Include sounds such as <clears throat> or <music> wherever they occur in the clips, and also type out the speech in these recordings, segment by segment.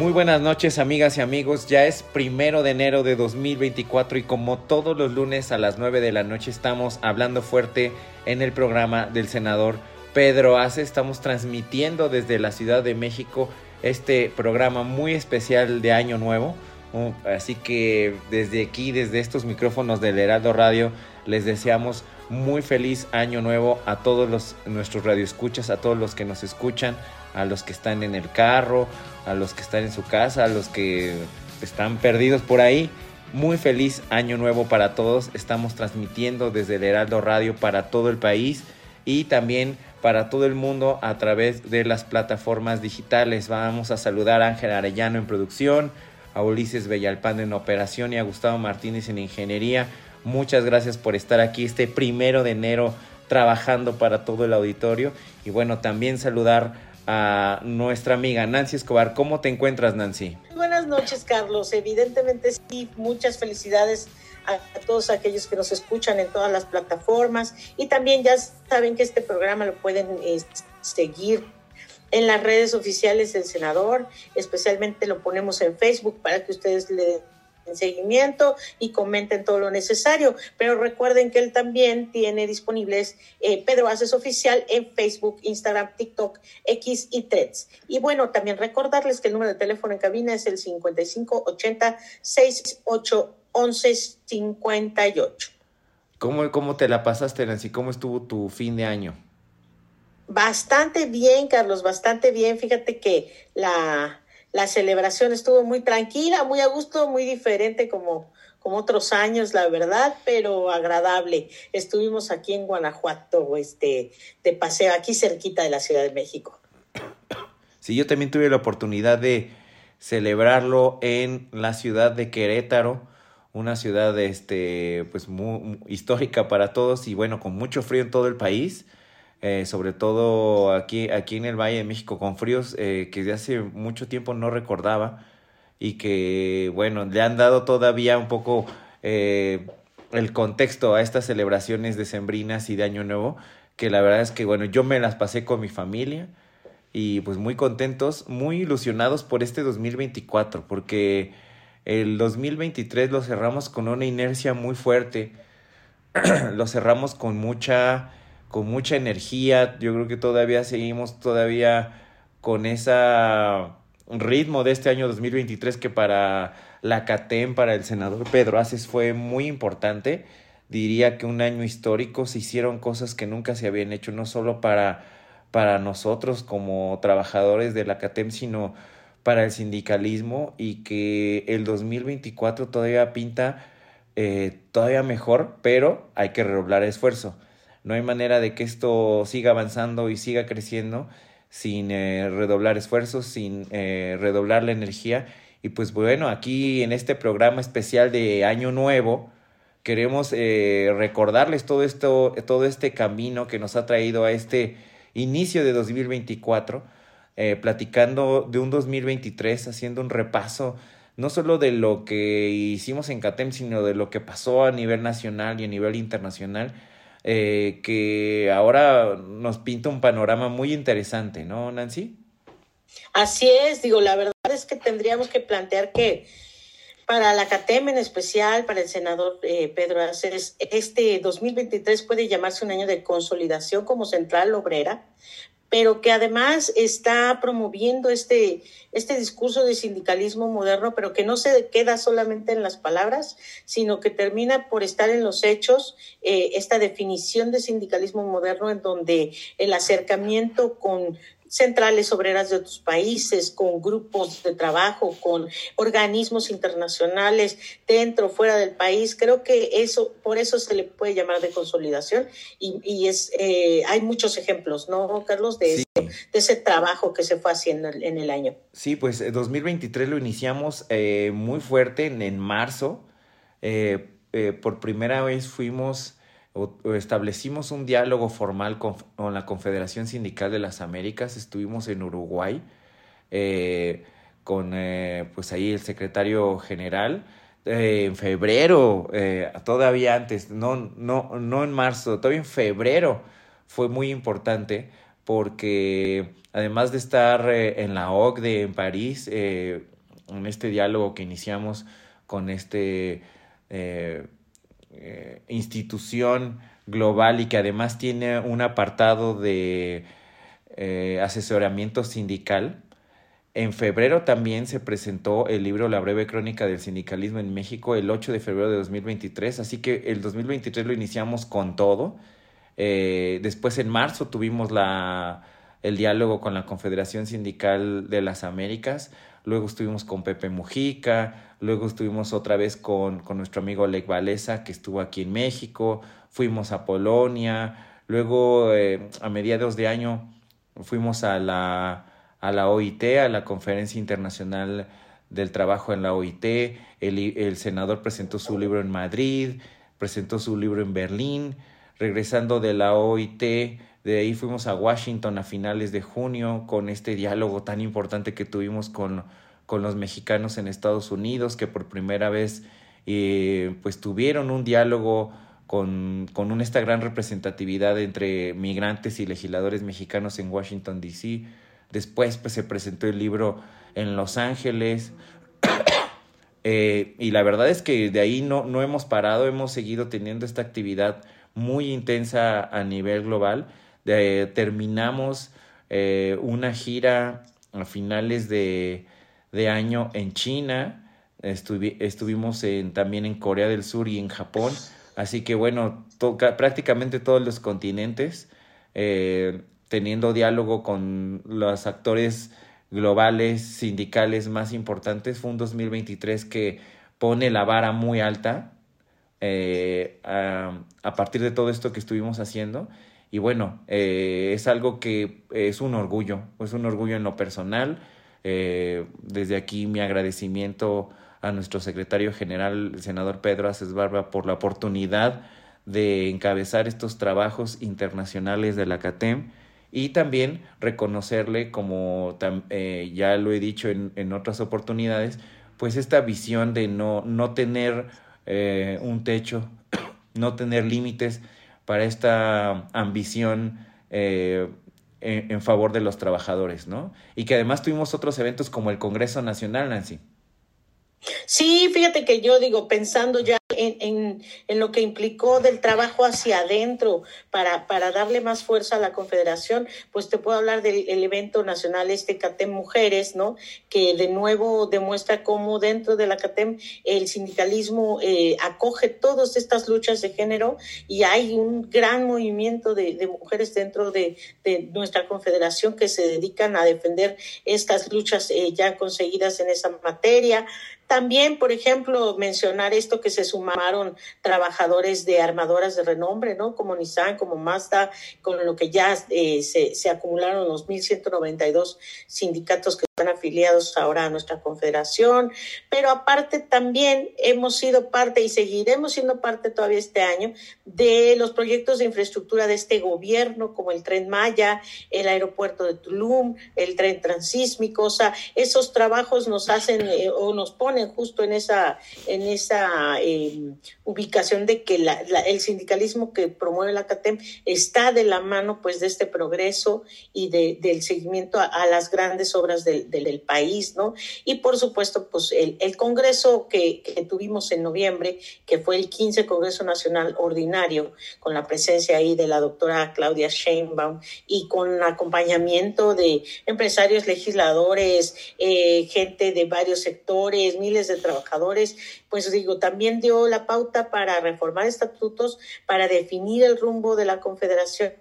Muy buenas noches amigas y amigos, ya es primero de enero de 2024 y como todos los lunes a las 9 de la noche estamos hablando fuerte en el programa del senador Pedro Ace, estamos transmitiendo desde la Ciudad de México este programa muy especial de Año Nuevo, Uh, así que desde aquí, desde estos micrófonos del Heraldo Radio, les deseamos muy feliz año nuevo a todos los, nuestros radioescuchas, a todos los que nos escuchan, a los que están en el carro, a los que están en su casa, a los que están perdidos por ahí. Muy feliz año nuevo para todos. Estamos transmitiendo desde el Heraldo Radio para todo el país y también para todo el mundo a través de las plataformas digitales. Vamos a saludar a Ángel Arellano en producción, a Ulises Bellalpán en operación y a Gustavo Martínez en ingeniería. Muchas gracias por estar aquí este primero de enero trabajando para todo el auditorio. Y bueno, también saludar a nuestra amiga Nancy Escobar. ¿Cómo te encuentras, Nancy? Buenas noches, Carlos. Evidentemente sí, muchas felicidades a, todos aquellos que nos escuchan en todas las plataformas y también ya saben que este programa lo pueden eh, seguir en las redes oficiales del senador, especialmente lo ponemos en Facebook para que ustedes le seguimiento y comenten todo lo necesario. Pero recuerden que él también tiene disponibles eh, Pedro Aces Oficial en Facebook, Instagram, TikTok, X y Threads. Y bueno, también recordarles que el número de teléfono en cabina es el 5580 68 11 58. ¿Cómo, ¿Cómo te la pasaste, Nancy? ¿Cómo estuvo tu fin de año? Bastante bien, Carlos, bastante bien. Fíjate que la, la celebración estuvo muy tranquila, muy a gusto, muy diferente como, como otros años, la verdad, pero agradable. Estuvimos aquí en Guanajuato, este, de paseo, aquí cerquita de la Ciudad de México. Sí, yo también tuve la oportunidad de celebrarlo en la ciudad de Querétaro, una ciudad este, pues muy, muy histórica para todos y bueno, con mucho frío en todo el país. Eh, sobre todo aquí, aquí en el Valle de México, con fríos eh, que de hace mucho tiempo no recordaba y que, bueno, le han dado todavía un poco eh, el contexto a estas celebraciones decembrinas y de Año Nuevo, que la verdad es que, bueno, yo me las pasé con mi familia y pues muy contentos, muy ilusionados por este 2024, porque el 2023 lo cerramos con una inercia muy fuerte, <clears throat> lo cerramos con mucha con mucha energía. Yo creo que todavía seguimos todavía con ese ritmo de este año 2023 que para la CATEM, para el senador Pedro Aces fue muy importante. Diría que un año histórico, se hicieron cosas que nunca se habían hecho, no solo para, para nosotros como trabajadores de la CATEM, sino para el sindicalismo y que el 2024 todavía pinta eh, todavía mejor, pero hay que redoblar esfuerzo. No hay manera de que esto siga avanzando y siga creciendo sin eh, redoblar esfuerzos, sin eh, redoblar la energía. Y pues bueno, aquí en este programa especial de Año Nuevo, queremos eh, recordarles todo esto, todo este camino que nos ha traído a este inicio de 2024, eh, platicando de un 2023, haciendo un repaso no solo de lo que hicimos en CATEM, sino de lo que pasó a nivel nacional y a nivel internacional eh, que ahora nos pinta un panorama muy interesante, ¿no, Nancy? Así es, digo, la verdad es que tendríamos que plantear que para la CATEM en especial, para el senador eh, Pedro Aces, este 2023 puede llamarse un año de consolidación como central obrera, pero que además está promoviendo este, este discurso de sindicalismo moderno, pero que no se queda solamente en las palabras, sino que termina por estar en los hechos, eh, esta definición de sindicalismo moderno en donde el acercamiento con centrales obreras de otros países, con grupos de trabajo, con organismos internacionales dentro, fuera del país. Creo que eso, por eso se le puede llamar de consolidación y, es, eh, hay muchos ejemplos, ¿no, Carlos? De, de, ese trabajo que se fue haciendo en el año. Sí, pues 2023 eh, lo iniciamos eh, muy fuerte en, en marzo. por primera vez fuimos establecimos un diálogo formal con, la Confederación Sindical de las Américas, estuvimos en Uruguay eh, con eh, pues ahí el secretario general eh, en febrero, todavía antes, no, no, no en marzo, todavía en febrero fue muy importante porque además de estar en la OCDE en París, en este diálogo que iniciamos con este eh, institución global y que además tiene un apartado de eh, asesoramiento sindical. En febrero también se presentó el libro La breve crónica del sindicalismo en México el 8 de febrero de 2023, así que el 2023 lo iniciamos con todo. Eh, después en marzo tuvimos la, el diálogo con la Confederación Sindical de las Américas, luego estuvimos con Pepe Mujica, Luego estuvimos otra vez con, con nuestro amigo Lech Valesa, que estuvo aquí en México. Fuimos a Polonia. Luego, eh, a mediados de año, fuimos a la, a la OIT, a la Conferencia Internacional del Trabajo en la OIT. El, el senador presentó su libro en Madrid, presentó su libro en Berlín. Regresando de la OIT, de ahí fuimos a Washington a finales de junio con este diálogo tan importante que tuvimos con con los mexicanos en Estados Unidos, que por primera vez eh, pues tuvieron un diálogo con, con esta gran representatividad entre migrantes y legisladores mexicanos en Washington, D.C. Después pues, se presentó el libro en Los Ángeles. <coughs> Eh, y la verdad es que de ahí no, no hemos parado, hemos seguido teniendo esta actividad muy intensa a nivel global. Terminamos eh, una gira a finales de, de año en China, estuvimos en, también en Corea del Sur y en Japón, así que bueno, prácticamente todos los continentes, eh, teniendo diálogo con los actores globales, sindicales más importantes, fue un 2023 que pone la vara muy alta eh, a, partir de todo esto que estuvimos haciendo. Y bueno, eh, es algo que es un orgullo, es un orgullo en lo personal, eh, desde aquí mi agradecimiento a nuestro secretario general, el senador Pedro Aces Barba, por la oportunidad de encabezar estos trabajos internacionales de la CATEM y también reconocerle, como eh, ya lo he dicho en, en, otras oportunidades, pues esta visión de no, no tener eh, un techo, <coughs> no tener límites para esta ambición eh, en, favor de los trabajadores, ¿no? Y que además tuvimos otros eventos como el Congreso Nacional, Nancy. Sí, fíjate que yo digo, pensando ya en, en, lo que implicó del trabajo hacia adentro para, para darle más fuerza a la Confederación, pues te puedo hablar del evento nacional este CATEM Mujeres, ¿no? Que de nuevo demuestra cómo dentro de la CATEM el sindicalismo eh, acoge todas estas luchas de género y hay un gran movimiento de, mujeres dentro de, de, nuestra Confederación que se dedican a defender estas luchas eh, ya conseguidas en esa materia. También, por ejemplo, mencionar esto que se sumaron trabajadores de armadoras de renombre, ¿no? Como Nissan, como Mazda, con lo que ya eh, se, se acumularon los 1.192 sindicatos que están afiliados ahora a nuestra confederación, pero aparte también hemos sido parte y seguiremos siendo parte todavía este año de los proyectos de infraestructura de este gobierno, como el tren Maya, el aeropuerto de Tulum, el tren transísmico, o sea, esos trabajos nos hacen eh, o nos ponen justo en esa, en esa ubicación de que la, el sindicalismo que promueve la CATEM está de la mano pues de este progreso y de, del seguimiento a, las grandes obras del, del, país, ¿no? Y por supuesto, pues el, el Congreso que, que, tuvimos en noviembre, que fue el 15 Congreso Nacional Ordinario, con la presencia ahí de la doctora Claudia Sheinbaum y con acompañamiento de empresarios, legisladores, eh, gente de varios sectores, miles de trabajadores, pues digo, también dio la pauta para reformar estatutos, para definir el rumbo de la Confederación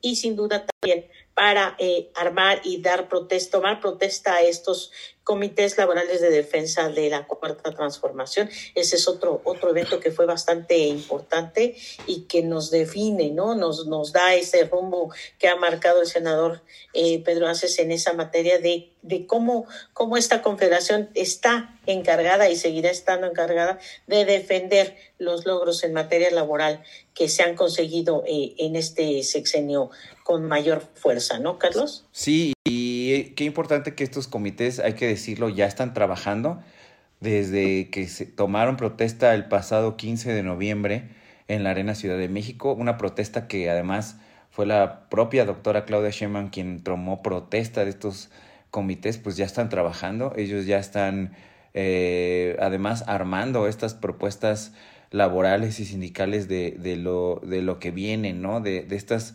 y sin duda también para eh, armar y dar protesta, tomar protesta a estos comités laborales de defensa de la cuarta transformación. Ese es otro, otro evento que fue bastante importante y que nos define, ¿no? Nos, nos da ese rumbo que ha marcado el senador eh, Pedro Aces en esa materia de, de cómo, cómo esta confederación está encargada y seguirá estando encargada de defender los logros en materia laboral que se han conseguido eh, en este sexenio con mayor fuerza, ¿no, Carlos? Sí, y qué importante que estos comités, hay que decirlo, ya están trabajando desde que se tomaron protesta el pasado 15 de noviembre en la Arena Ciudad de México, una protesta que además fue la propia doctora Claudia Sheinbaum quien tomó protesta de estos comités, pues ya están trabajando, ellos ya están eh, además armando estas propuestas laborales y sindicales de, de, lo, de lo que viene, ¿no? De, estas,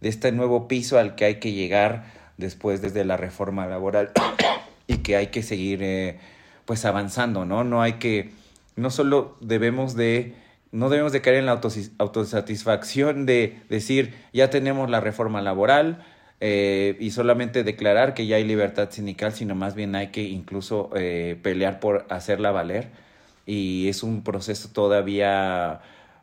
de este nuevo piso al que hay que llegar después desde la reforma laboral <coughs> y que hay que seguir eh, pues avanzando, ¿no? No hay que, no solo debemos de, no debemos de caer en la autosatisfacción de decir ya tenemos la reforma laboral eh, y solamente declarar que ya hay libertad sindical, sino más bien hay que incluso eh, pelear por hacerla valer y es un proceso todavía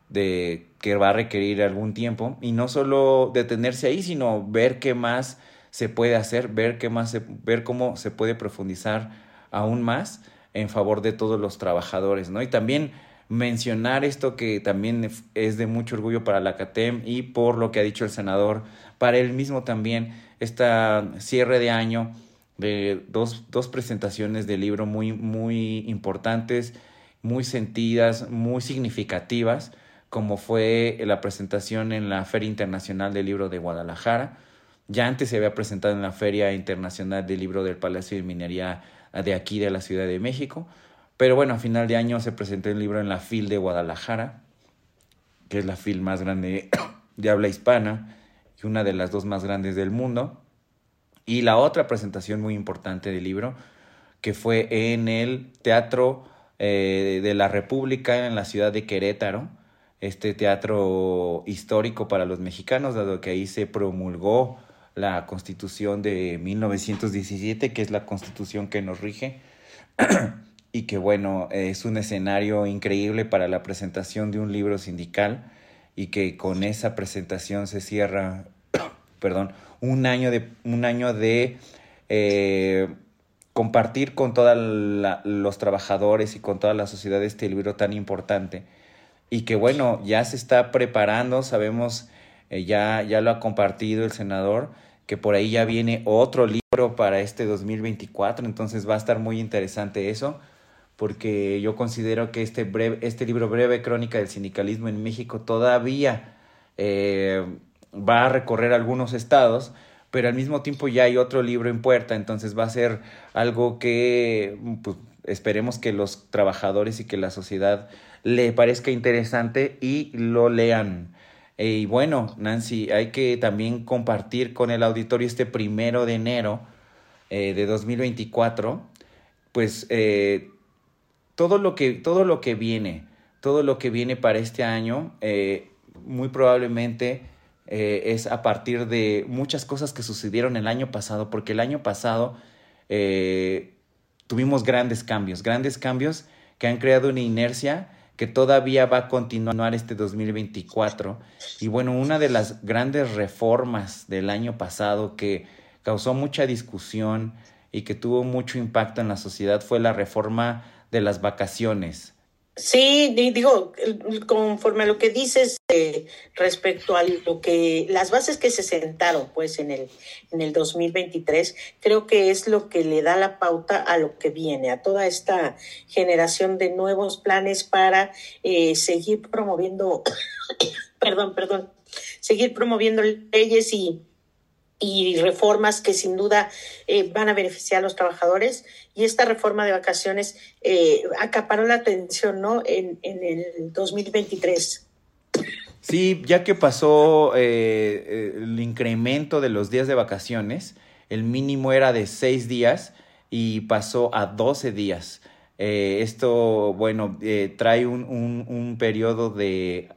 de que va a requerir algún tiempo y no solo detenerse ahí, sino ver qué más se puede hacer, ver qué más ver cómo se puede profundizar aún más en favor de todos los trabajadores, ¿no? Y también mencionar esto que también es de mucho orgullo para la CATEM y por lo que ha dicho el senador, para él mismo también, esta cierre de año de dos, dos presentaciones de libro muy, muy importantes muy sentidas, muy significativas, como fue la presentación en la Feria Internacional del Libro de Guadalajara. Ya antes se había presentado en la Feria Internacional del Libro del Palacio de Minería de aquí de la Ciudad de México. Pero bueno, a final de año se presentó el libro en la FIL de Guadalajara, que es la FIL más grande <coughs> de habla hispana y una de las dos más grandes del mundo. Y la otra presentación muy importante del libro, que fue en el Teatro eh, de la República en la ciudad de Querétaro, este teatro histórico para los mexicanos, dado que ahí se promulgó la constitución de 1917, que es la constitución que nos rige, <clears throat> y que bueno, es un escenario increíble para la presentación de un libro sindical y que con esa presentación se cierra, <clears throat> perdón, un año de, un año de eh, compartir con todos los trabajadores y con toda la sociedad este libro tan importante. Y que bueno, ya se está preparando, sabemos, eh, ya, ya lo ha compartido el senador, que por ahí ya viene otro libro para este 2024, entonces va a estar muy interesante eso, porque yo considero que este, breve, este libro breve, Crónica del Sindicalismo en México, todavía eh, va a recorrer algunos estados, pero al mismo tiempo ya hay otro libro en puerta, entonces va a ser algo que pues, esperemos que los trabajadores y que la sociedad le parezca interesante y lo lean. Y bueno, Nancy, hay que también compartir con el auditorio este primero de enero eh, de 2024, pues eh, todo, lo que, todo lo que viene, todo lo que viene para este año, eh, muy probablemente es a partir de muchas cosas que sucedieron el año pasado, porque el año pasado tuvimos grandes cambios, grandes cambios que han creado una inercia que todavía va a continuar este 2024. Y bueno, una de las grandes reformas del año pasado que causó mucha discusión y que tuvo mucho impacto en la sociedad fue la reforma de las vacaciones. Sí, digo, conforme a lo que dices eh, respecto a lo que las bases que se sentaron pues en el en el 2023, creo que es lo que le da la pauta a lo que viene, a toda esta generación de nuevos planes para eh, seguir promoviendo, <coughs> perdón, perdón, seguir promoviendo leyes y y reformas que sin duda eh, van a beneficiar a los trabajadores. Y esta reforma de vacaciones eh, acaparó la atención ¿no? en, en el 2023. Sí, ya que pasó eh, el incremento de los días de vacaciones, el mínimo era de seis días y pasó a 12 días. esto, bueno, trae un, un, un, periodo de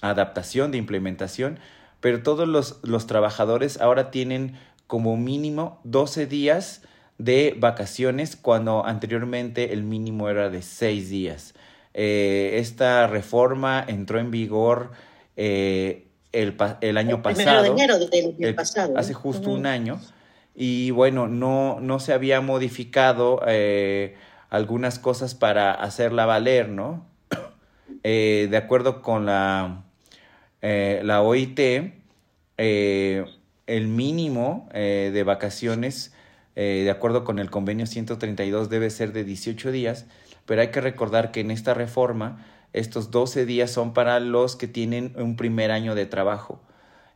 adaptación, de implementación, pero todos los, los trabajadores ahora tienen como mínimo 12 días de vacaciones cuando anteriormente el mínimo era de 6 días. Eh, esta reforma entró en vigor eh, el, el, año el pasado. De enero del, del pasado. Hace justo uh -huh. un año. Y bueno, no, no se había modificado eh, algunas cosas para hacerla valer, ¿no? <coughs> de acuerdo con la eh, la OIT, eh, el mínimo eh, de vacaciones, de acuerdo con el convenio 132, debe ser de 18 días, pero hay que recordar que en esta reforma estos 12 días son para los que tienen un primer año de trabajo.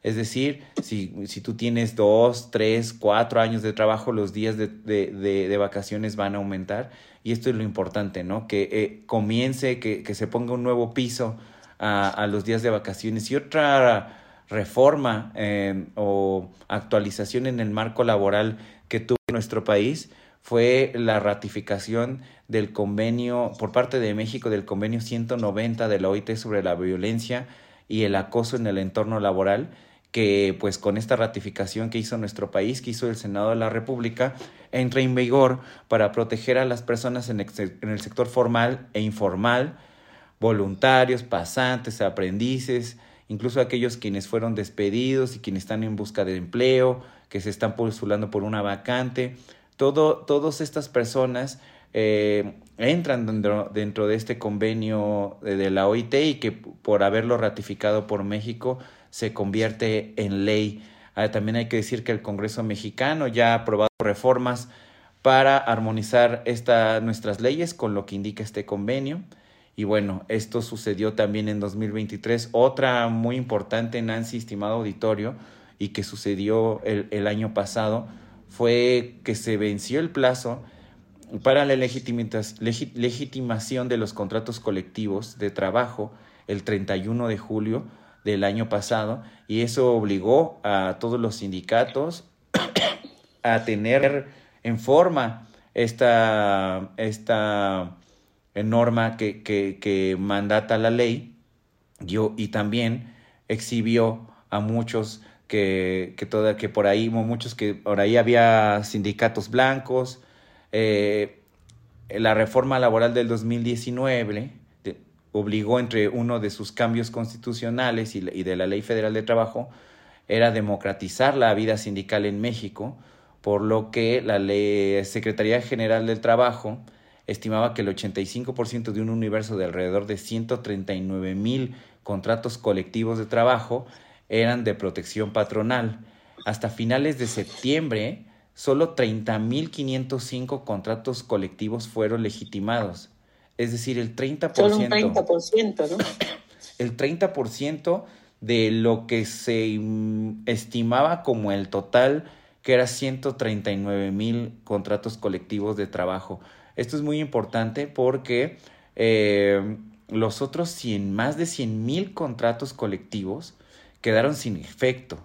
Es decir, si, si tú tienes dos, tres, cuatro años de trabajo, los días de, de, de, vacaciones van a aumentar. Y esto es lo importante, ¿no? Que comience, que, que, se ponga un nuevo piso a, los días de vacaciones. Y otra reforma eh, o actualización en el marco laboral que tuvo nuestro país fue la ratificación del convenio por parte de México del convenio 190 de la OIT sobre la violencia y el acoso en el entorno laboral que pues con esta ratificación que hizo nuestro país, que hizo el Senado de la República, entra en vigor para proteger a las personas en el sector formal e informal, voluntarios, pasantes, aprendices, incluso aquellos quienes fueron despedidos y quienes están en busca de empleo, que se están postulando por una vacante. Todo, todas estas personas eh, entran dentro, dentro, de este convenio de, la OIT y que por haberlo ratificado por México se convierte en ley. Ah, también hay que decir que el Congreso mexicano ya ha aprobado reformas para armonizar esta, nuestras leyes con lo que indica este convenio. Y bueno, esto sucedió también en 2023. Otra muy importante, Nancy, estimado auditorio, y que sucedió el, el año pasado, fue que se venció el plazo para la legitimación de los contratos colectivos de trabajo el 31 de julio del año pasado y eso obligó a todos los sindicatos <coughs> a tener en forma esta, esta norma que, que, que mandata la ley yo, y también exhibió a muchos que, que, toda, que por ahí, muchos que por ahí había sindicatos blancos. Eh, la reforma laboral del 2019 de, obligó entre uno de sus cambios constitucionales y, y de la Ley Federal de Trabajo era democratizar la vida sindical en México, por lo que la ley, Secretaría General del Trabajo estimaba que el 85% de un universo de alrededor de 139 mil contratos colectivos de trabajo eran de protección patronal. Hasta finales de septiembre, solo 30.505 contratos colectivos fueron legitimados. Es decir, el 30%. Solo un 30%, ¿no? <coughs> El 30% de lo que se estimaba como el total, que era 139 mil contratos colectivos de trabajo. Esto es muy importante porque eh, los otros 100, más de 100 mil contratos colectivos quedaron sin efecto,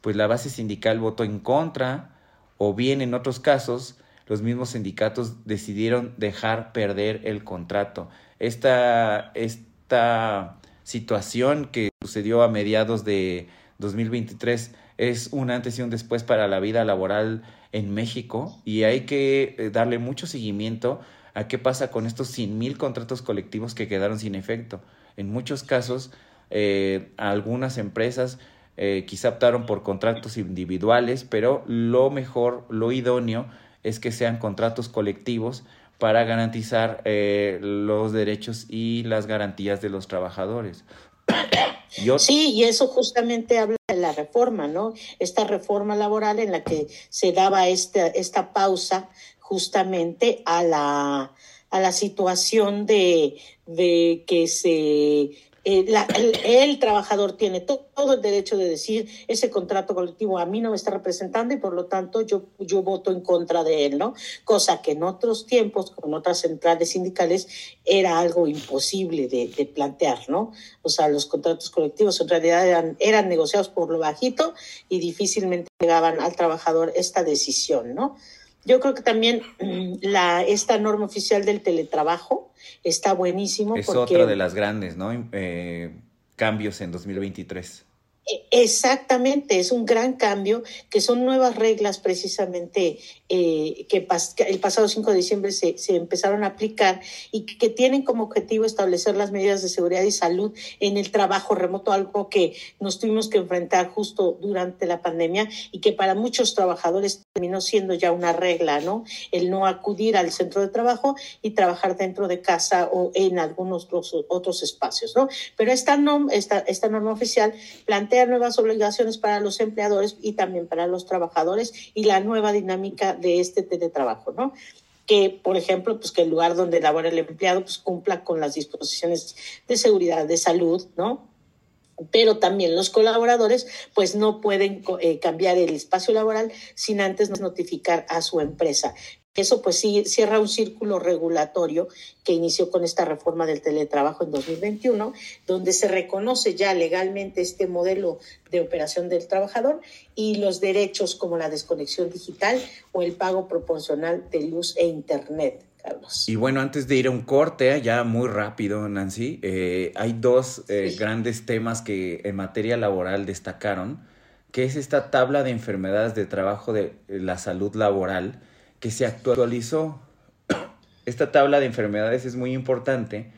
pues la base sindical votó en contra o bien en otros casos los mismos sindicatos decidieron dejar perder el contrato. Esta, esta situación que sucedió a mediados de 2023 es un antes y un después para la vida laboral en México y hay que darle mucho seguimiento a qué pasa con estos 100 mil contratos colectivos que quedaron sin efecto. En muchos casos, eh, algunas empresas eh, quizá optaron por contratos individuales, pero lo mejor, lo idóneo es que sean contratos colectivos para garantizar eh, los derechos y las garantías de los trabajadores. <coughs> Sí, y eso justamente habla la reforma, ¿no? Esta reforma laboral en la que se daba esta, esta pausa justamente a la, a la situación de, de que se eh, el, trabajador tiene todo el derecho de decir ese contrato colectivo a mí no me está representando y por lo tanto yo, yo voto en contra de él, ¿no? Cosa que en otros tiempos, con otras centrales sindicales, era algo imposible de, de plantear, ¿no? O sea, los contratos colectivos en realidad eran, eran negociados por lo bajito y difícilmente llegaban al trabajador esta decisión, ¿no? Yo creo que también mm, la, esta norma oficial del teletrabajo está buenísimo. Es otra de las grandes, ¿no? Eh, cambios en 2023. E, exactamente, es un gran cambio, que son nuevas reglas precisamente eh, que, el pasado 5 de diciembre se, se, empezaron a aplicar y que tienen como objetivo establecer las medidas de seguridad y salud en el trabajo remoto, algo que nos tuvimos que enfrentar justo durante la pandemia y que para muchos trabajadores terminó siendo ya una regla, ¿no? El no acudir al centro de trabajo y trabajar dentro de casa o en algunos otros espacios, ¿no? Pero esta, esta, esta norma oficial plantea nuevas obligaciones para los empleadores y también para los trabajadores y la nueva dinámica de este teletrabajo, ¿no? que, por ejemplo, pues que el lugar donde labora el empleado pues cumpla con las disposiciones de seguridad, de salud, ¿no? pero también los colaboradores pues no pueden eh, cambiar el espacio laboral sin antes notificar a su empresa. Eso pues sí cierra un círculo regulatorio que inició con esta reforma del teletrabajo en 2021, donde se reconoce ya legalmente este modelo de operación del trabajador y los derechos como la desconexión digital o el pago proporcional de luz e internet. Y bueno, antes de ir a un corte, ya muy rápido, Nancy, eh, hay dos eh, grandes temas que en materia laboral destacaron, que es esta tabla de enfermedades de trabajo de la salud laboral, que se actualizó. <coughs> Esta tabla de enfermedades es muy importante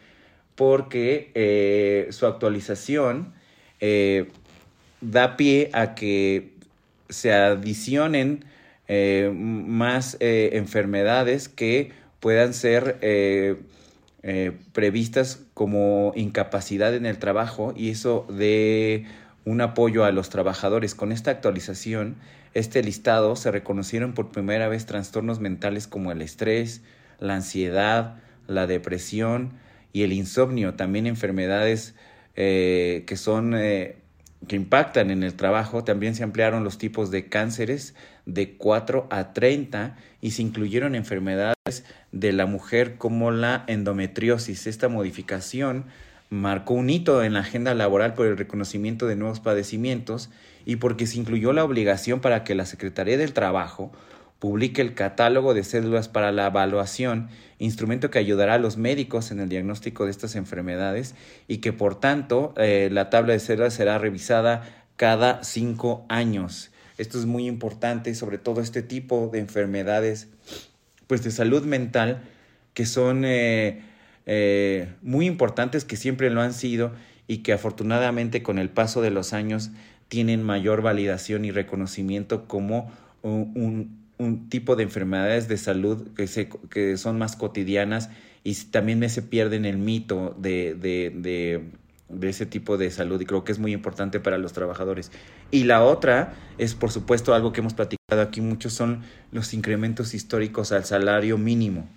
porque eh, su actualización eh, da pie a que se adicionen eh, más enfermedades que puedan ser previstas como incapacidad en el trabajo y eso de un apoyo a los trabajadores. Con esta actualización este listado se reconocieron por primera vez trastornos mentales como el estrés, la ansiedad, la depresión y el insomnio, también enfermedades eh, que son eh, que impactan en el trabajo. También se ampliaron los tipos de cánceres de 4 a 30 y se incluyeron enfermedades de la mujer como la endometriosis. Esta modificación marcó un hito en la agenda laboral por el reconocimiento de nuevos padecimientos y porque se incluyó la obligación para que la Secretaría del Trabajo publique el catálogo de células para la evaluación, instrumento que ayudará a los médicos en el diagnóstico de estas enfermedades y que por tanto eh, la tabla de células será revisada cada cinco años. Esto es muy importante, sobre todo este tipo de enfermedades pues de salud mental que son eh, eh, muy importantes, que siempre lo han sido y que afortunadamente con el paso de los años tienen mayor validación y reconocimiento como un, tipo de enfermedades de salud que, se, que son más cotidianas y también se pierden el mito de, de, de, de, ese tipo de salud y creo que es muy importante para los trabajadores. Y la otra es, por supuesto, algo que hemos platicado aquí mucho, son los incrementos históricos al salario mínimo.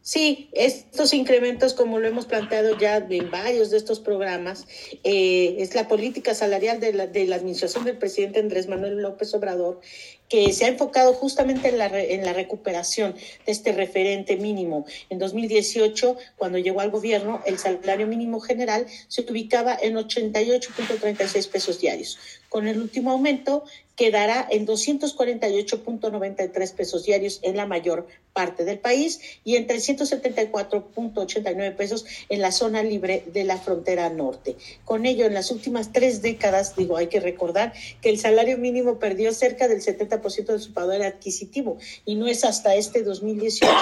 Sí, estos incrementos, como lo hemos planteado ya en varios de estos programas, eh, es la política salarial de la, de la administración del presidente Andrés Manuel López Obrador que se ha enfocado justamente en la, en la recuperación de este referente mínimo. En 2018, cuando llegó al gobierno, el salario mínimo general se ubicaba en 88.36 pesos diarios. Con el último aumento, quedará en 248.93 pesos diarios en la mayor parte del país y en 374.89 pesos en la zona libre de la frontera norte. Con ello, en las últimas tres décadas, digo, hay que recordar que el salario mínimo perdió cerca del 70% de su poder adquisitivo y no es hasta este 2018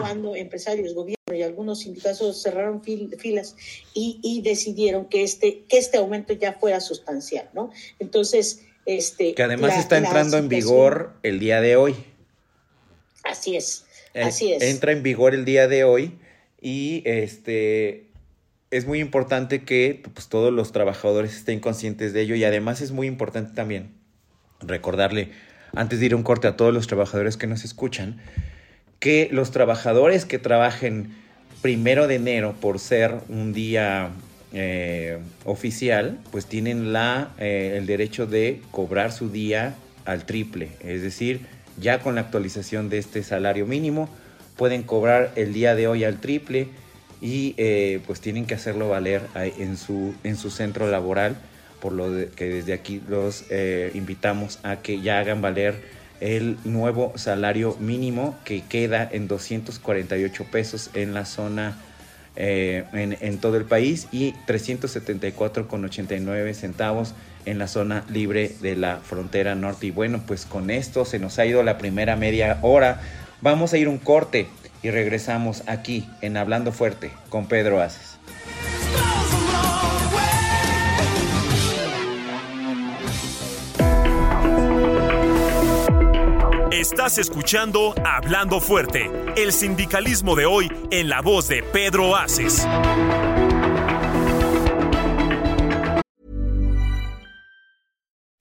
cuando <coughs> empresarios, gobierno y algunos sindicatos cerraron filas y, y decidieron que este, que este aumento ya fuera sustancial, ¿no? Entonces, este, que además está entrando en vigor el día de hoy. Así es, así es. Entra en vigor el día de hoy y este es muy importante que pues, todos los trabajadores estén conscientes de ello y además es muy importante también recordarle antes de ir un corte a todos los trabajadores que nos escuchan que los trabajadores que trabajen primero de enero por ser un día eh, oficial, pues tienen la, eh, el derecho de cobrar su día al triple. Es decir, ya con la actualización de este salario mínimo, pueden cobrar el día de hoy al triple y eh, pues tienen que hacerlo valer en su, en su centro laboral, por lo que desde aquí los invitamos a que ya hagan valer el nuevo salario mínimo que queda en 248 pesos en la zona eh, en, todo el país y 374,89 centavos en la zona libre de la frontera norte. Y bueno, pues con esto se nos ha ido la primera media hora. Vamos a ir un corte y regresamos aquí en Hablando Fuerte con Pedro Aces. Estás escuchando Hablando Fuerte, el sindicalismo de hoy en la voz de Pedro Aces.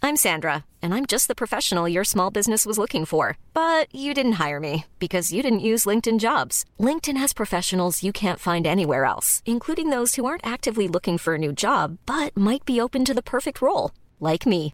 I'm Sandra, and I'm just the professional your small business was looking for. But you didn't hire me because you didn't use LinkedIn jobs. LinkedIn has professionals you can't find anywhere else, including those who aren't actively looking for a new job but might be open to the perfect role, like me.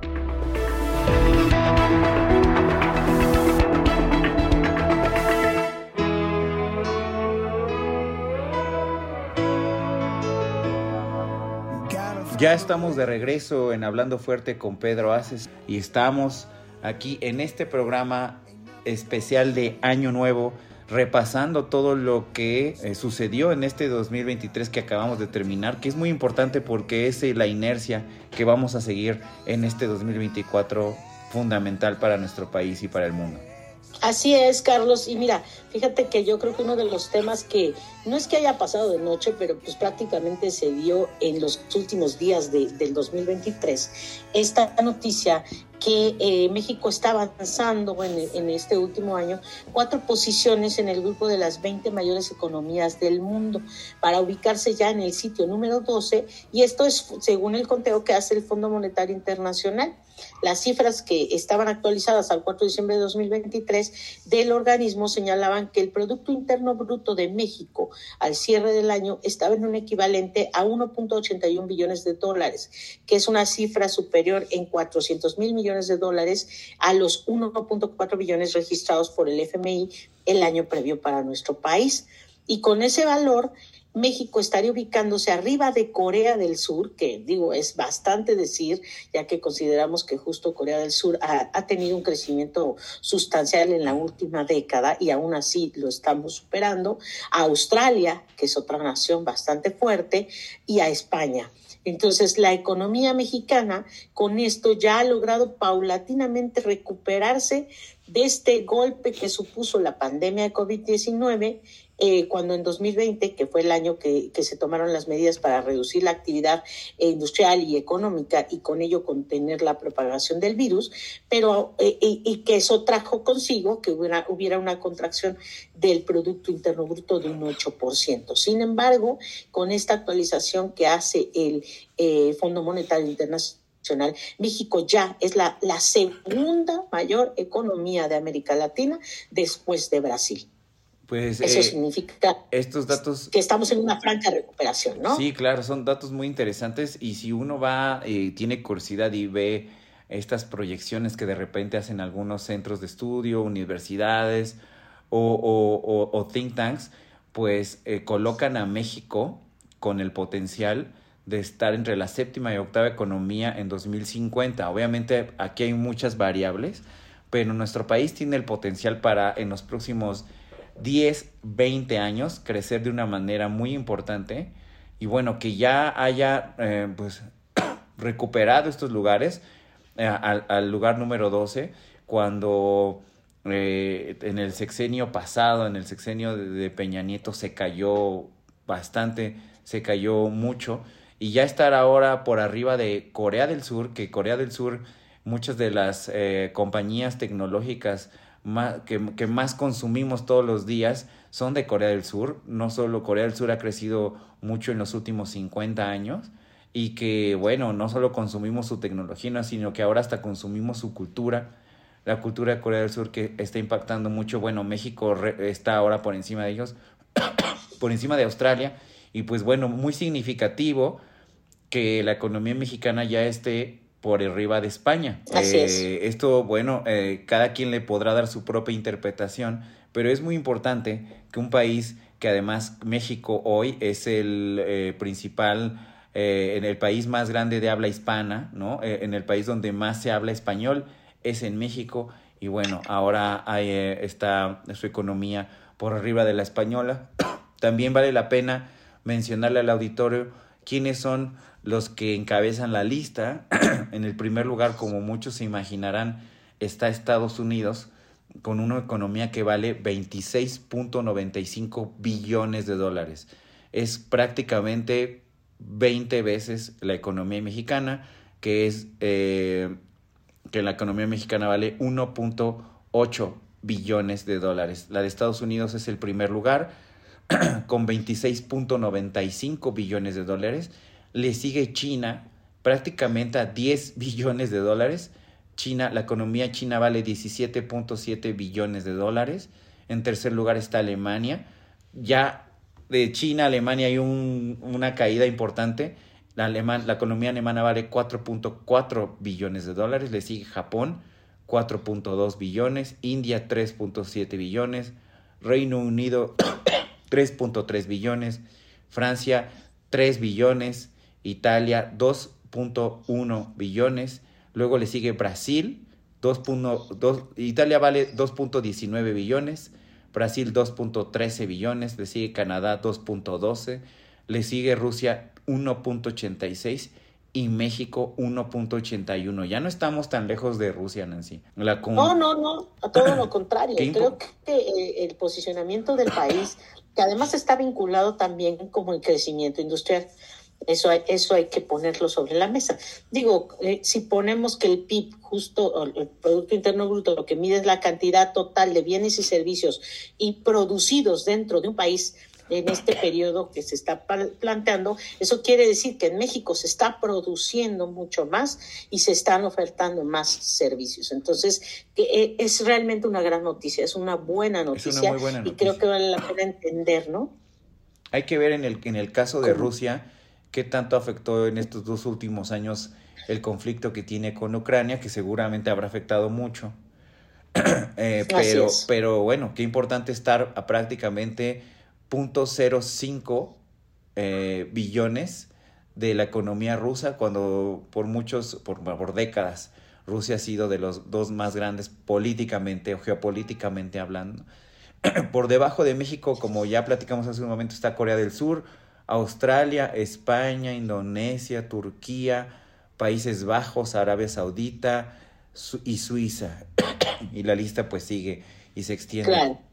Ya estamos de regreso en Hablando Fuerte con Pedro Aces y estamos aquí en este programa especial de Año Nuevo repasando todo lo que eh, sucedió en este 2023 que acabamos de terminar, que es muy importante porque es la inercia que vamos a seguir en este 2024 fundamental para nuestro país y para el mundo. Así es, Carlos. Y mira, fíjate que yo creo que uno de los temas que no es que haya pasado de noche, pero pues prácticamente se dio en los últimos días de, del 2023, esta noticia que eh, México está avanzando en, en, este último año cuatro posiciones en el grupo de las 20 mayores economías del mundo para ubicarse ya en el sitio número 12 y esto es según el conteo que hace el Fondo Monetario Internacional. Las cifras que estaban actualizadas al 4 de diciembre de 2023 del organismo señalaban que el Producto Interno Bruto de México al cierre del año estaba en un equivalente a 1.81 billones de dólares, que es una cifra superior en 400 mil millones de dólares a los 1.4 billones registrados por el FMI el año previo para nuestro país. Y con ese valor, México estaría ubicándose arriba de Corea del Sur, que digo, es bastante decir, ya que consideramos que justo Corea del Sur ha, tenido un crecimiento sustancial en la última década y aún así lo estamos superando, a Australia, que es otra nación bastante fuerte, y a España. Entonces, la economía mexicana con esto ya ha logrado paulatinamente recuperarse de este golpe que supuso la pandemia de COVID-19 eh, cuando en 2020, que fue el año que, que, se tomaron las medidas para reducir la actividad industrial y económica y con ello contener la propagación del virus, pero eh, y, y, que eso trajo consigo que hubiera, hubiera una contracción del Producto Interno Bruto de un 8%. Sin embargo, con esta actualización que hace el eh, Fondo Monetario Internacional, México ya es la, la segunda mayor economía de América Latina después de Brasil. Pues, Eso eh, significa estos datos que estamos en una franca recuperación, ¿no? Sí, claro, son datos muy interesantes y si uno va, eh, tiene curiosidad y ve estas proyecciones que de repente hacen algunos centros de estudio, universidades o, o, o think tanks, pues eh, colocan a México con el potencial de estar entre la séptima y octava economía en 2050. Obviamente aquí hay muchas variables, pero nuestro país tiene el potencial para en los próximos 10, 20 años crecer de una manera muy importante y bueno, que ya haya eh, pues <coughs> recuperado estos lugares eh, al, al, lugar número 12 cuando eh, en el sexenio pasado, en el sexenio de, de, Peña Nieto se cayó bastante, se cayó mucho y ya estar ahora por arriba de Corea del Sur, que Corea del Sur, muchas de las eh, compañías tecnológicas que, más consumimos todos los días son de Corea del Sur. No solo Corea del Sur ha crecido mucho en los últimos 50 años y que, bueno, no solo consumimos su tecnología, sino que ahora hasta consumimos su cultura. La cultura de Corea del Sur que está impactando mucho. Bueno, México está ahora por encima de ellos, <coughs> por encima de Australia. Y pues bueno, muy significativo que la economía mexicana ya esté por arriba de España. Así es. Eh, esto, bueno, eh, cada quien le podrá dar su propia interpretación, pero es muy importante que un país que además México hoy es el eh, principal, eh, en el país más grande de habla hispana, ¿no? Eh, en el país donde más se habla español, es en México. Y bueno, ahora hay, está su economía por arriba de la española. <coughs> También vale la pena mencionarle al auditorio quiénes son los que encabezan la lista. <clears throat> en el primer lugar, como muchos se imaginarán, está Estados Unidos con una economía que vale 26.95 billones de dólares. Es prácticamente 20 veces la economía mexicana, que es eh, que la economía mexicana vale 1.8 billones de dólares. La de Estados Unidos es el primer lugar <clears throat> con 26.95 billones de dólares. Le sigue China prácticamente a 10 <laughs> billones de dólares China, la economía china vale 17.7 billones de dólares. En tercer lugar está Alemania. Ya de China a Alemania hay un, una caída importante. La, la economía alemana vale 4.4 billones de dólares. Le sigue Japón, 4.2 billones. India, 3.7 billones. Reino Unido, 3.3 billones. Francia, 3 billones. Italia, 2.1 billones. Luego le sigue Brasil, 2. Italia vale 2.19 billones, Brasil 2.13 billones, le sigue Canadá 2.12, le sigue Rusia 1.86 y México 1.81. Ya no estamos tan lejos de Rusia, Nancy. La No, no, no, a todo lo contrario. Creo que eh, el posicionamiento del país, que además está vinculado también como el crecimiento industrial, eso hay, eso hay que ponerlo sobre la mesa. Digo, eh, si ponemos que el PIB, justo el Producto Interno Bruto, lo que mide es la cantidad total de bienes y servicios y producidos dentro de un país en este periodo que se está planteando, eso quiere decir que en México se está produciendo mucho más y se están ofertando más servicios. Entonces, eh, es realmente una gran noticia, es una buena noticia, y creo que vale la pena entender, ¿no? Hay que ver en el, en el caso de Rusia qué tanto afectó en estos dos últimos años el conflicto que tiene con Ucrania, que seguramente habrá afectado mucho. <clears throat> eh, pero, pero bueno, qué importante estar a prácticamente 0.05 eh, billones de la economía rusa cuando por muchos, por, por décadas, Rusia ha sido de los dos más grandes políticamente o geopolíticamente hablando. <clears throat> por debajo de México, como ya platicamos hace un momento, está Corea del Sur, Australia, España, Indonesia, Turquía, Países Bajos, Arabia Saudita y Suiza. <clears throat> y la lista pues sigue y se extiende. Claro.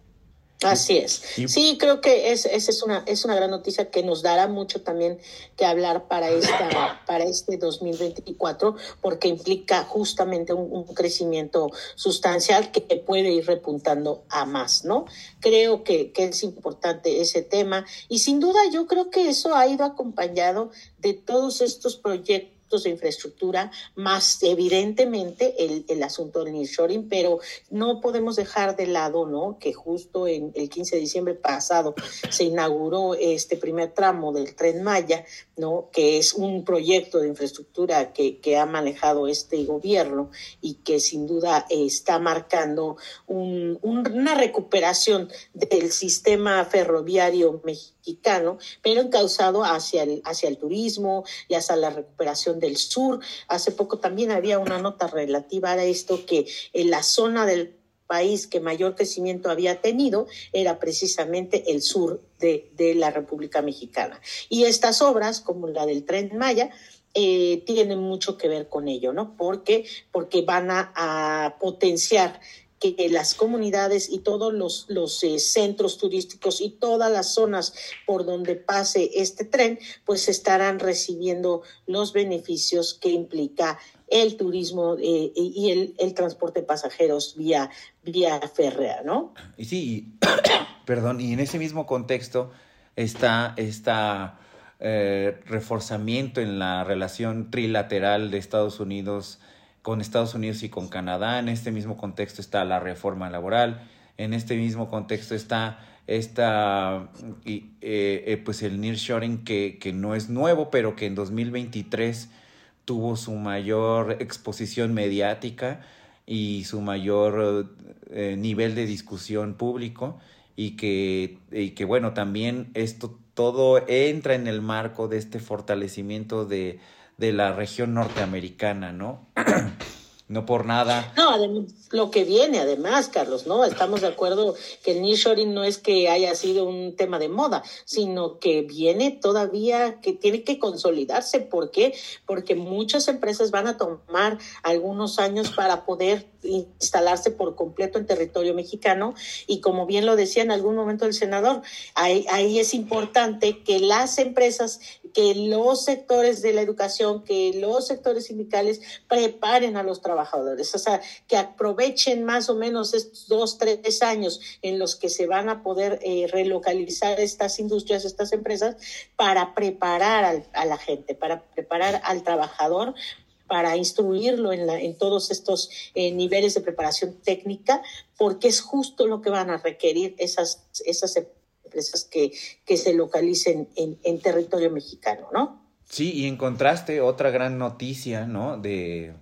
Así es. Sí, creo que es, esa es una, es una gran noticia que nos dará mucho también que hablar para, esta, para este 2024, porque implica justamente un, crecimiento sustancial que puede ir repuntando a más, ¿no? Creo que, que es importante ese tema y sin duda yo creo que eso ha ido acompañado de todos estos proyectos de infraestructura, más evidentemente el, el asunto del nearshoring, pero no podemos dejar de lado, ¿no? Que justo en el 15 de diciembre pasado se inauguró este primer tramo del Tren Maya, ¿no? Que es un proyecto de infraestructura que, que ha manejado este gobierno y que sin duda está marcando un, una recuperación del sistema ferroviario mexicano, pero encausado hacia el, hacia el turismo y hacia la recuperación del sur. Hace poco también había una nota relativa a esto que en la zona del país que mayor crecimiento había tenido era precisamente el sur de, la República Mexicana. Y estas obras, como la del tren Maya, eh, tienen mucho que ver con ello, ¿no? Porque, porque van a, potenciar que las comunidades y todos los, los eh, centros turísticos y todas las zonas por donde pase este tren, pues estarán recibiendo los beneficios que implica el turismo eh, y el, el, transporte de pasajeros vía, vía férrea, ¿no? Y sí, <coughs> perdón, y en ese mismo contexto está esta eh, reforzamiento en la relación trilateral de Estados Unidos con Estados Unidos y con Canadá. En este mismo contexto está la reforma laboral. En este mismo contexto está esta, eh, eh, pues el nearshoring que, que no es nuevo, pero que en 2023 tuvo su mayor exposición mediática y su mayor eh, nivel de discusión público y que, y que bueno, también esto todo entra en el marco de este fortalecimiento de, de la región norteamericana, ¿no? <clears throat> no por nada. No, lo que viene además, Carlos, ¿no? Estamos de acuerdo que el nearshoring no es que haya sido un tema de moda, sino que viene todavía, que tiene que consolidarse. ¿Por qué? Porque muchas empresas van a tomar algunos años para poder instalarse por completo en territorio mexicano. Y como bien lo decía en algún momento el senador, ahí, es importante que las empresas, que los sectores de la educación, que los sectores sindicales preparen a los trabajadores, o sea, que aprovechen más o menos estos dos, tres años en los que se van a poder eh, relocalizar estas industrias, estas empresas, para preparar a la gente, para preparar al trabajador para instruirlo en, la, en todos estos eh, niveles de preparación técnica, porque es justo lo que van a requerir esas, esas empresas que, se localicen en, territorio mexicano, ¿no? Sí, y en contraste, otra gran noticia, ¿no? De,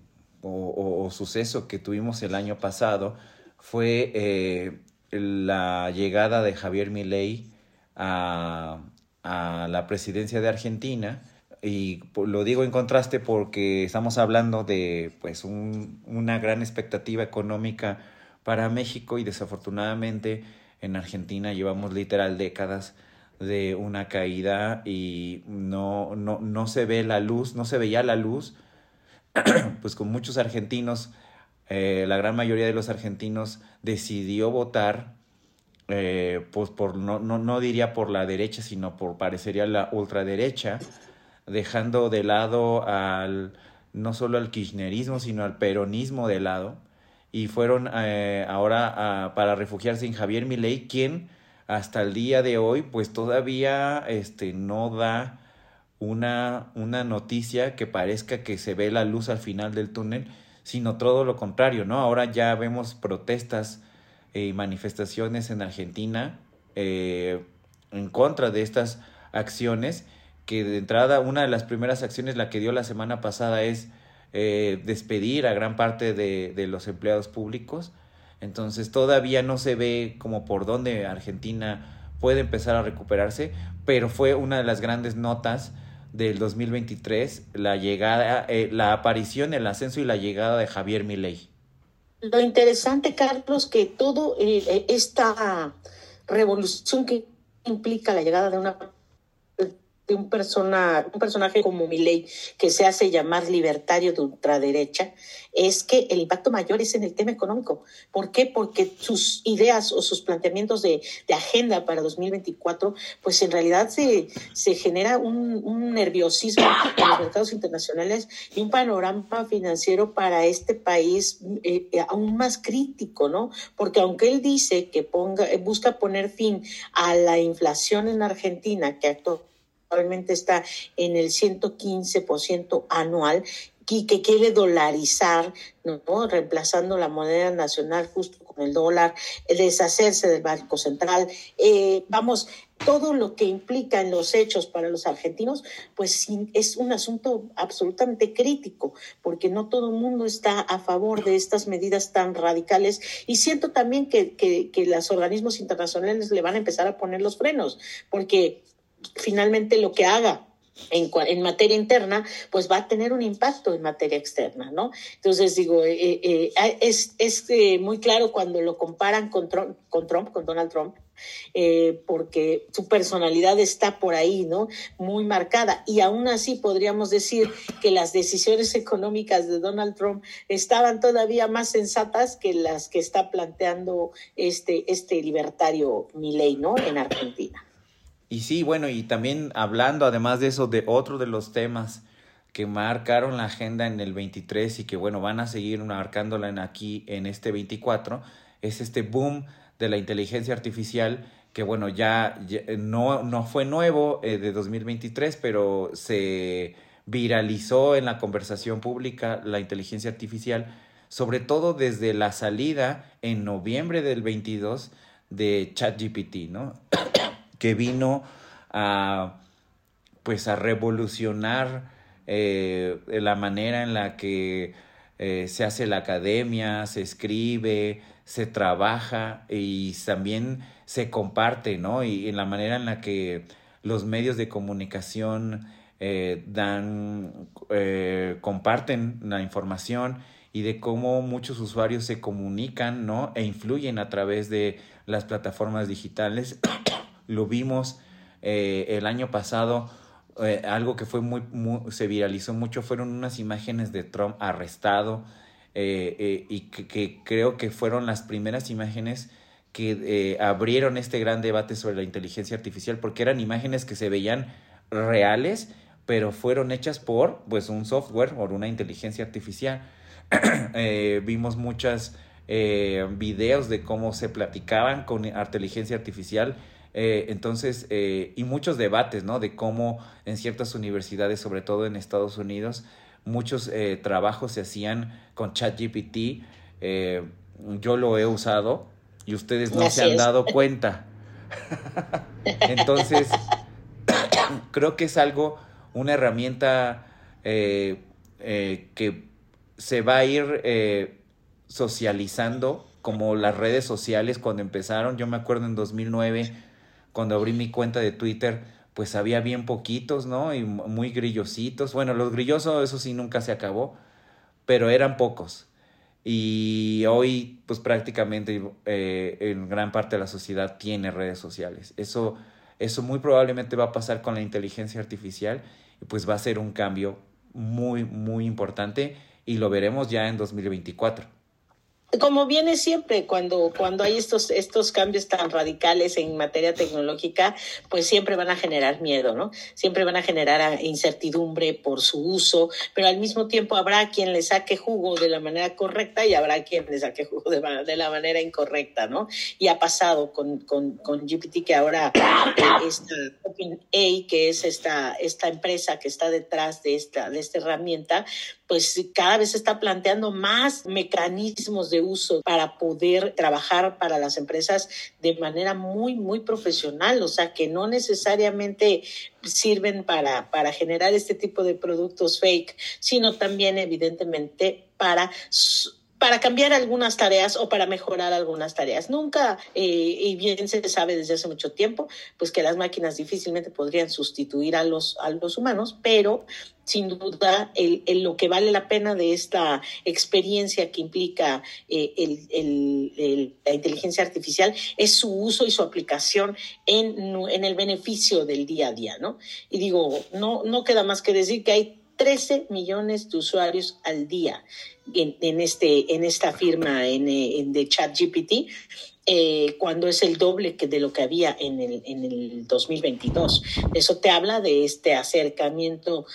o, suceso que tuvimos el año pasado fue eh, la llegada de Javier Milei a la presidencia de Argentina y lo digo en contraste porque estamos hablando de pues un, una gran expectativa económica para México y desafortunadamente en Argentina llevamos literal décadas de una caída y no, no, no se ve la luz, no se veía la luz, <clears throat> pues con muchos argentinos, eh, la gran mayoría de los argentinos decidió votar, eh, pues por, no, no, no diría por la derecha, sino por parecería la ultraderecha, dejando de lado al no solo al kirchnerismo, sino al peronismo de lado, y fueron eh, ahora para refugiarse en Javier Milei, quien hasta el día de hoy, pues todavía este, no da una, una noticia que parezca que se ve la luz al final del túnel, sino todo lo contrario, ¿no? Ahora ya vemos protestas y manifestaciones en Argentina eh, en contra de estas acciones que de entrada una de las primeras acciones la que dio la semana pasada es eh, despedir a gran parte de, de, los empleados públicos. Entonces todavía no se ve como por dónde Argentina puede empezar a recuperarse, pero fue una de las grandes notas del 2023 la llegada, eh, la aparición, el ascenso y la llegada de Javier Milei. Lo interesante, Carlos, que todo eh, esta revolución que implica la llegada de una de un, persona, un personaje como Milei, que se hace llamar libertario de ultraderecha, es que el impacto mayor es en el tema económico. ¿Por qué? Porque sus ideas o sus planteamientos de, agenda para 2024, pues en realidad se, se genera un, nerviosismo en los mercados internacionales y un panorama financiero para este país eh, aún más crítico, ¿no? Porque aunque él dice que ponga, busca poner fin a la inflación en Argentina, que actualmente probablemente está en el 115% anual y que quiere dolarizar, ¿no? reemplazando la moneda nacional justo con el dólar, deshacerse del Banco Central. Eh, vamos, todo lo que implica en los hechos para los argentinos, pues es un asunto absolutamente crítico, porque no todo el mundo está a favor de estas medidas tan radicales y siento también que, que, que los organismos internacionales le van a empezar a poner los frenos, porque finalmente lo que haga en, en, materia interna, pues va a tener un impacto en materia externa, ¿no? Entonces digo, eh, eh, eh es, es muy claro cuando lo comparan con Trump, con, Trump, con Donald Trump, porque su personalidad está por ahí, ¿no? Muy marcada. Y aún así podríamos decir que las decisiones económicas de Donald Trump estaban todavía más sensatas que las que está planteando este, este libertario Milei, ¿no? En Argentina. Y sí, bueno, y también hablando además de eso, de otro de los temas que marcaron la agenda en el 23 y que bueno, van a seguir marcándola en aquí en este 24, es este boom de la inteligencia artificial que bueno, ya, no, no fue nuevo eh, de 2023, pero se viralizó en la conversación pública la inteligencia artificial, sobre todo desde la salida en noviembre del 22 de ChatGPT, ¿no? Que vino a pues a revolucionar eh, la manera en la que eh, se hace la academia, se escribe, se trabaja y también se comparte, ¿no? Y en la manera en la que los medios de comunicación eh, dan, comparten la información y de cómo muchos usuarios se comunican, ¿no? E influyen a través de las plataformas digitales lo vimos eh, el año pasado, eh, algo que fue muy, se viralizó mucho fueron unas imágenes de Trump arrestado eh, y que, creo que fueron las primeras imágenes que abrieron este gran debate sobre la inteligencia artificial porque eran imágenes que se veían reales pero fueron hechas por pues un software o una inteligencia artificial. <clears throat> Vimos muchas videos de cómo se platicaban con inteligencia artificial eh, entonces, eh, y muchos debates, ¿no? De cómo en ciertas universidades, sobre todo en Estados Unidos, muchos eh, trabajos se hacían con ChatGPT. yo lo he usado y ustedes no se han dado cuenta. <laughs> Entonces, <coughs> creo que es algo, una herramienta que se va a ir socializando como las redes sociales cuando empezaron. Yo me acuerdo en 2009 cuando abrí mi cuenta de Twitter, pues había bien poquitos, ¿no? Y muy grillositos. Bueno, los grillosos, eso sí, nunca se acabó, pero eran pocos. Y hoy, pues prácticamente eh, en gran parte de la sociedad tiene redes sociales. Eso, eso muy probablemente va a pasar con la inteligencia artificial y pues va a ser un cambio muy, muy importante y lo veremos ya en 2024 como viene siempre cuando, cuando hay estos, estos cambios tan radicales en materia tecnológica, pues siempre van a generar miedo, ¿no? Siempre van a generar incertidumbre por su uso, pero al mismo tiempo habrá quien le saque jugo de la manera correcta y habrá quien le saque jugo de, de la manera incorrecta, ¿no? Y ha pasado con, con, con GPT que ahora esta OpenAI, que es esta, esta empresa que está detrás de esta, de esta herramienta, pues cada vez está planteando más mecanismos de uso para poder trabajar para las empresas de manera muy, muy profesional, o sea, que no necesariamente sirven para, para generar este tipo de productos fake, sino también evidentemente para para cambiar algunas tareas o para mejorar algunas tareas. Nunca, eh, y bien se sabe desde hace mucho tiempo, pues que las máquinas difícilmente podrían sustituir a los, a los humanos, pero sin duda el, lo que vale la pena de esta experiencia que implica eh, el, la inteligencia artificial es su uso y su aplicación en, en el beneficio del día a día, ¿no? Y digo, no, no queda más que decir que hay 13 millones de usuarios al día en, este, en esta firma en, en de ChatGPT. Eh, cuando es el doble que de lo que había en el, en el 2022. Eso te habla de este acercamiento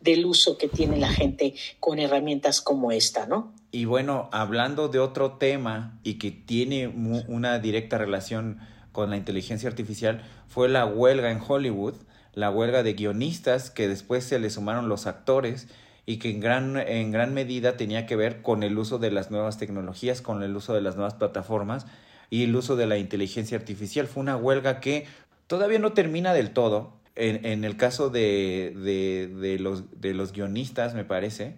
del uso que tiene la gente con herramientas como esta, ¿no? Y bueno, hablando de otro tema y que tiene una directa relación con la inteligencia artificial, fue la huelga en Hollywood, la huelga de guionistas que después se le sumaron los actores y que en gran, en gran medida tenía que ver con el uso de las nuevas tecnologías, con el uso de las nuevas plataformas y el uso de la inteligencia artificial. Fue una huelga que todavía no termina del todo. En, en el caso de, de, de, los, de los guionistas, me parece,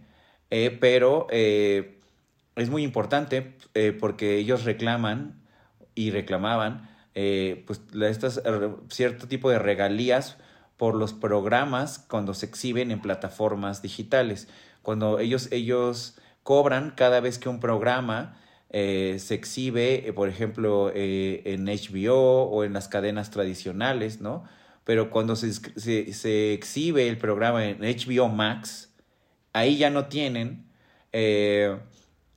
eh, pero eh, es muy importante eh, porque ellos reclaman y reclamaban pues estas, cierto tipo de regalías por los programas cuando se exhiben en plataformas digitales. Cuando ellos, ellos cobran cada vez que un programa eh, se exhibe, eh, por ejemplo, eh, en HBO o en las cadenas tradicionales, ¿no? Pero cuando se, se, exhibe el programa en HBO Max, ahí ya no tienen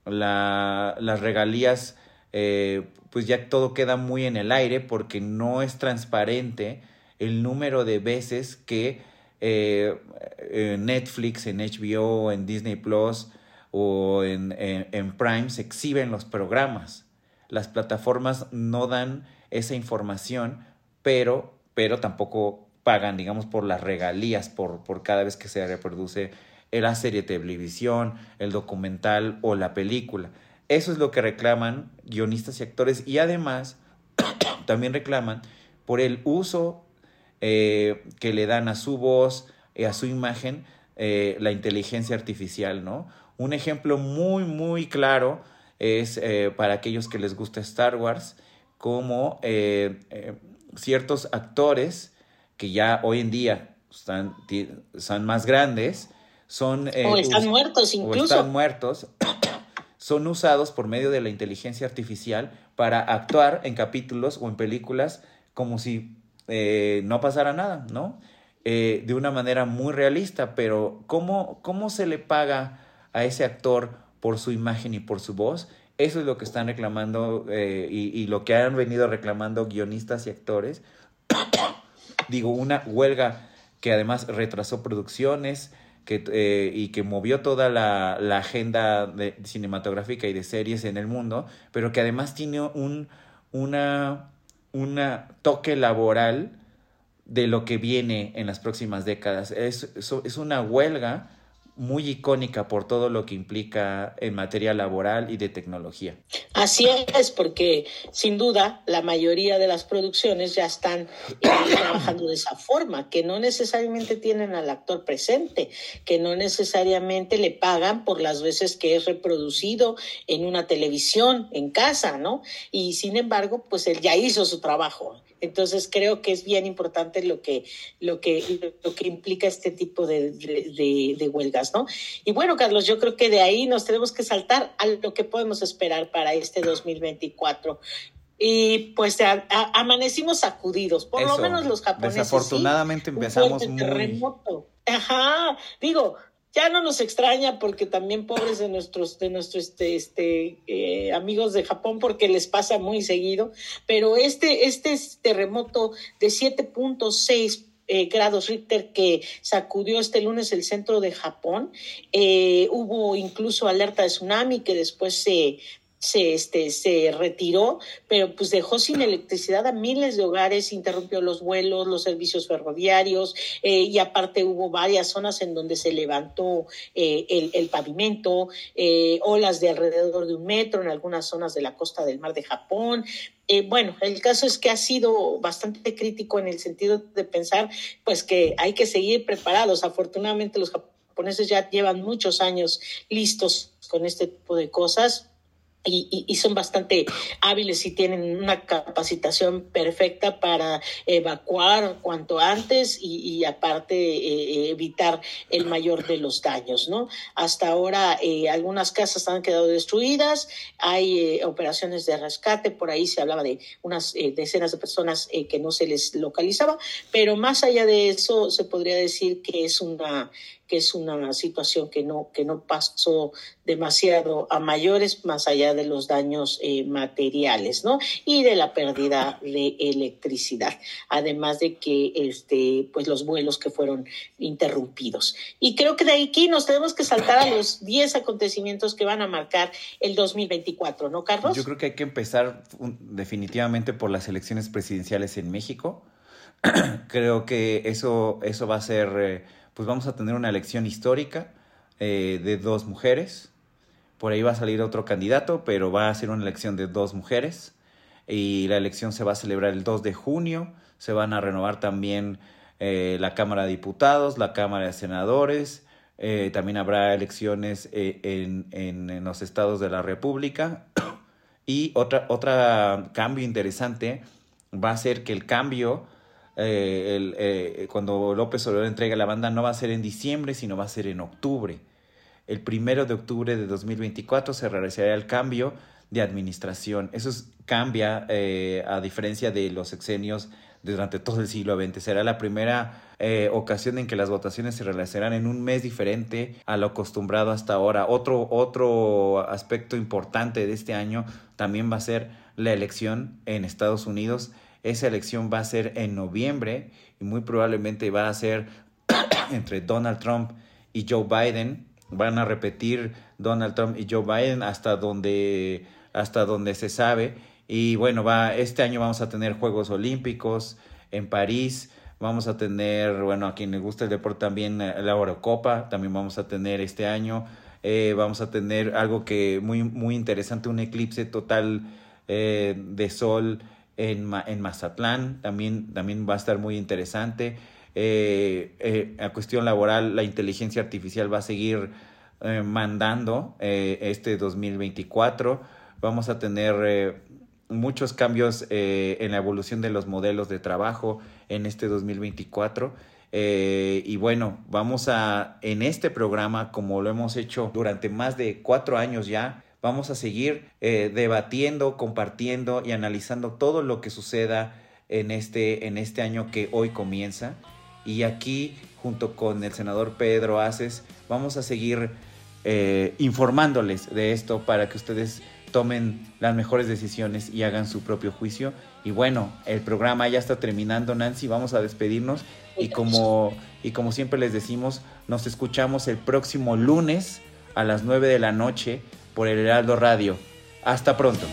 las regalías, pues ya todo queda muy en el aire porque no es transparente el número de veces que Netflix, en HBO, en Disney Plus, o en, en, Prime se exhiben los programas. Las plataformas no dan esa información, pero, pero tampoco pagan, digamos, por las regalías, por, por cada vez que se reproduce la serie de televisión, el documental o la película. Eso es lo que reclaman guionistas y actores y además <coughs> también reclaman por el uso eh, que le dan a su voz, y a su imagen, eh, la inteligencia artificial, ¿no? Un ejemplo muy, muy claro es eh, para aquellos que les gusta Star Wars, como eh, eh, ciertos actores que ya hoy en día están, son más grandes, son... o están muertos incluso. están muertos, <coughs> son usados por medio de la inteligencia artificial para actuar en capítulos o en películas como si no pasara nada, ¿no? de una manera muy realista, pero ¿cómo, cómo se le paga a ese actor por su imagen y por su voz. Eso es lo que están reclamando eh, y, lo que han venido reclamando guionistas y actores. <coughs> Digo, una huelga que además retrasó producciones eh, y que movió toda la, agenda cinematográfica y de series en el mundo, pero que además tiene un una, una toque laboral de lo que viene en las próximas décadas. Es, es una huelga muy icónica por todo lo que implica en materia laboral y de tecnología. Así es, porque sin duda la mayoría de las producciones ya están eh, <coughs> trabajando de esa forma, que no necesariamente tienen al actor presente, que no necesariamente le pagan por las veces que es reproducido en una televisión, en casa, ¿no? Y sin embargo, pues él ya hizo su trabajo. Entonces creo que es bien importante lo que, lo que, lo que implica este tipo de, de, huelgas, ¿no? Y bueno, Carlos, yo creo que de ahí nos tenemos que saltar a lo que podemos esperar para este 2024 y pues amanecimos sacudidos, por lo menos los japoneses. Desafortunadamente empezamos muy... Terremoto. Ajá, digo, ya no nos extraña porque también pobres de nuestros, de nuestros este, este, eh, amigos de Japón porque les pasa muy seguido, pero este, este terremoto de 7.6 eh, grados Richter que sacudió este lunes el centro de Japón. Eh, hubo incluso alerta de tsunami que después se se, este, se retiró, pero pues dejó sin electricidad a miles de hogares, interrumpió los vuelos, los servicios ferroviarios eh, y aparte hubo varias zonas en donde se levantó eh, el, el, pavimento, eh, olas de alrededor de un metro en algunas zonas de la costa del mar de Japón. bueno, el caso es que ha sido bastante crítico en el sentido de pensar pues que hay que seguir preparados. Afortunadamente los japoneses ya llevan muchos años listos con este tipo de cosas y, y, son bastante hábiles y tienen una capacitación perfecta para evacuar cuanto antes y, aparte eh, evitar el mayor de los daños, ¿no? Hasta ahora eh, algunas casas han quedado destruidas, hay eh, operaciones de rescate, por ahí se hablaba de unas decenas de personas que no se les localizaba, pero más allá de eso se podría decir que es una que es una situación que no, que no pasó demasiado a mayores más allá de los daños eh, materiales, ¿no? Y de la pérdida de electricidad, además de que este, pues los vuelos que fueron interrumpidos. Y creo que de aquí nos tenemos que saltar a los 10 acontecimientos que van a marcar el 2024, ¿no, Carlos? Yo creo que hay que empezar definitivamente por las elecciones presidenciales en México. <clears throat> creo que eso, eso va a ser... Eh, pues vamos a tener una elección histórica eh, de dos mujeres. Por ahí va a salir otro candidato, pero va a ser una elección de dos mujeres. Y la elección se va a celebrar el 2 de junio. Se van a renovar también eh, la Cámara de Diputados, la Cámara de Senadores. Eh, también habrá elecciones en, en, los estados de la República. <coughs> Y otra, otra cambio interesante va a ser que el cambio eh, eh, cuando López Obrador entrega la banda, no va a ser en diciembre, sino va a ser en octubre. El primero de octubre de 2024 se realizará el cambio de administración. Eso cambia eh, a diferencia de los sexenios durante todo el siglo XX. Será la primera ocasión en que las votaciones se realizarán en un mes diferente a lo acostumbrado hasta ahora. Otro, otro aspecto importante de este año también va a ser la elección en Estados Unidos. Esa elección va a ser en noviembre y muy probablemente va a ser <coughs> entre Donald Trump y Joe Biden. Van a repetir Donald Trump y Joe Biden hasta donde hasta donde se sabe. Y bueno, va, este año vamos a tener Juegos Olímpicos en París. Vamos a tener, bueno, a quien le gusta el deporte también eh, la Eurocopa, también vamos a tener este año. Eh, vamos a tener algo que muy, muy interesante, un eclipse total eh, de sol en, en Mazatlán, también, también va a estar muy interesante. a cuestión laboral, la inteligencia artificial va a seguir mandando este 2024 vamos a tener eh, muchos cambios eh, en la evolución de los modelos de trabajo en este 2024. Eh, y bueno, vamos a, en este programa, como lo hemos hecho durante más de cuatro años ya, vamos a seguir debatiendo, compartiendo y analizando todo lo que suceda en este, en este año que hoy comienza. Y aquí, junto con el senador Pedro Aces, vamos a seguir informándoles de esto para que ustedes tomen las mejores decisiones y hagan su propio juicio. Y bueno, el programa ya está terminando, Nancy, vamos a despedirnos y como, y como siempre les decimos, nos escuchamos el próximo lunes a las 9 de la noche por el Heraldo Radio. Hasta pronto.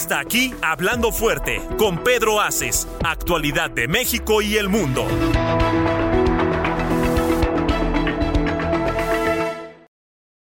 Hasta aquí, Hablando Fuerte, con Pedro Aces, actualidad de México y el mundo.